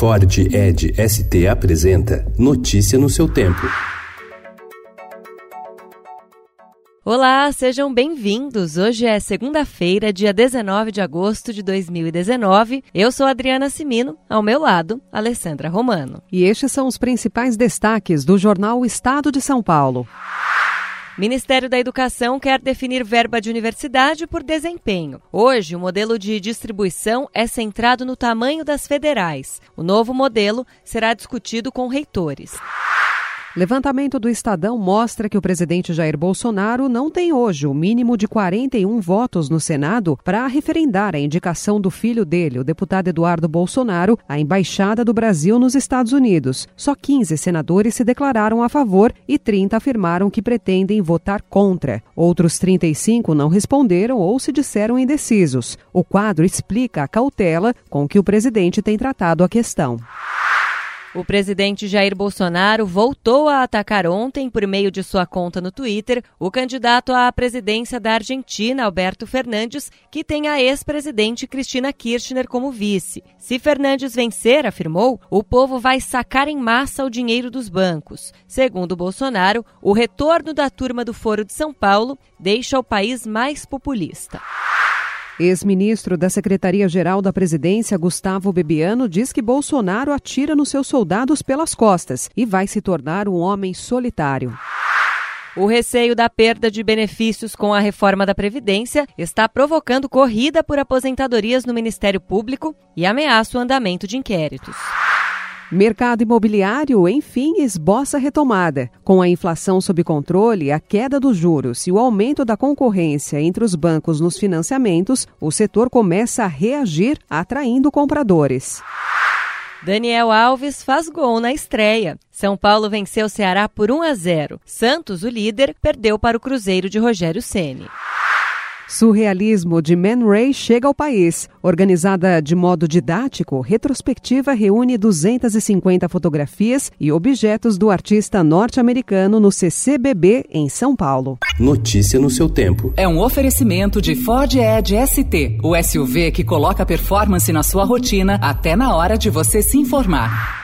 Ford Ed ST apresenta Notícia no seu tempo. Olá, sejam bem-vindos. Hoje é segunda-feira, dia 19 de agosto de 2019. Eu sou Adriana Simino, ao meu lado, Alessandra Romano. E estes são os principais destaques do jornal Estado de São Paulo. Ministério da Educação quer definir verba de universidade por desempenho. Hoje, o modelo de distribuição é centrado no tamanho das federais. O novo modelo será discutido com reitores. Levantamento do Estadão mostra que o presidente Jair Bolsonaro não tem hoje o mínimo de 41 votos no Senado para referendar a indicação do filho dele, o deputado Eduardo Bolsonaro, à embaixada do Brasil nos Estados Unidos. Só 15 senadores se declararam a favor e 30 afirmaram que pretendem votar contra. Outros 35 não responderam ou se disseram indecisos. O quadro explica a cautela com que o presidente tem tratado a questão. O presidente Jair Bolsonaro voltou a atacar ontem, por meio de sua conta no Twitter, o candidato à presidência da Argentina, Alberto Fernandes, que tem a ex-presidente Cristina Kirchner como vice. Se Fernandes vencer, afirmou, o povo vai sacar em massa o dinheiro dos bancos. Segundo Bolsonaro, o retorno da turma do Foro de São Paulo deixa o país mais populista. Ex-ministro da Secretaria-Geral da Presidência, Gustavo Bebiano, diz que Bolsonaro atira nos seus soldados pelas costas e vai se tornar um homem solitário. O receio da perda de benefícios com a reforma da Previdência está provocando corrida por aposentadorias no Ministério Público e ameaça o andamento de inquéritos. Mercado imobiliário, enfim, esboça retomada. Com a inflação sob controle, a queda dos juros e o aumento da concorrência entre os bancos nos financiamentos, o setor começa a reagir, atraindo compradores. Daniel Alves faz gol na estreia. São Paulo venceu o Ceará por 1 a 0. Santos, o líder, perdeu para o Cruzeiro de Rogério Ceni. Surrealismo de Man Ray chega ao país. Organizada de modo didático, retrospectiva reúne 250 fotografias e objetos do artista norte-americano no CCBB em São Paulo. Notícia no seu tempo. É um oferecimento de Ford Edge ST, o SUV que coloca performance na sua rotina até na hora de você se informar.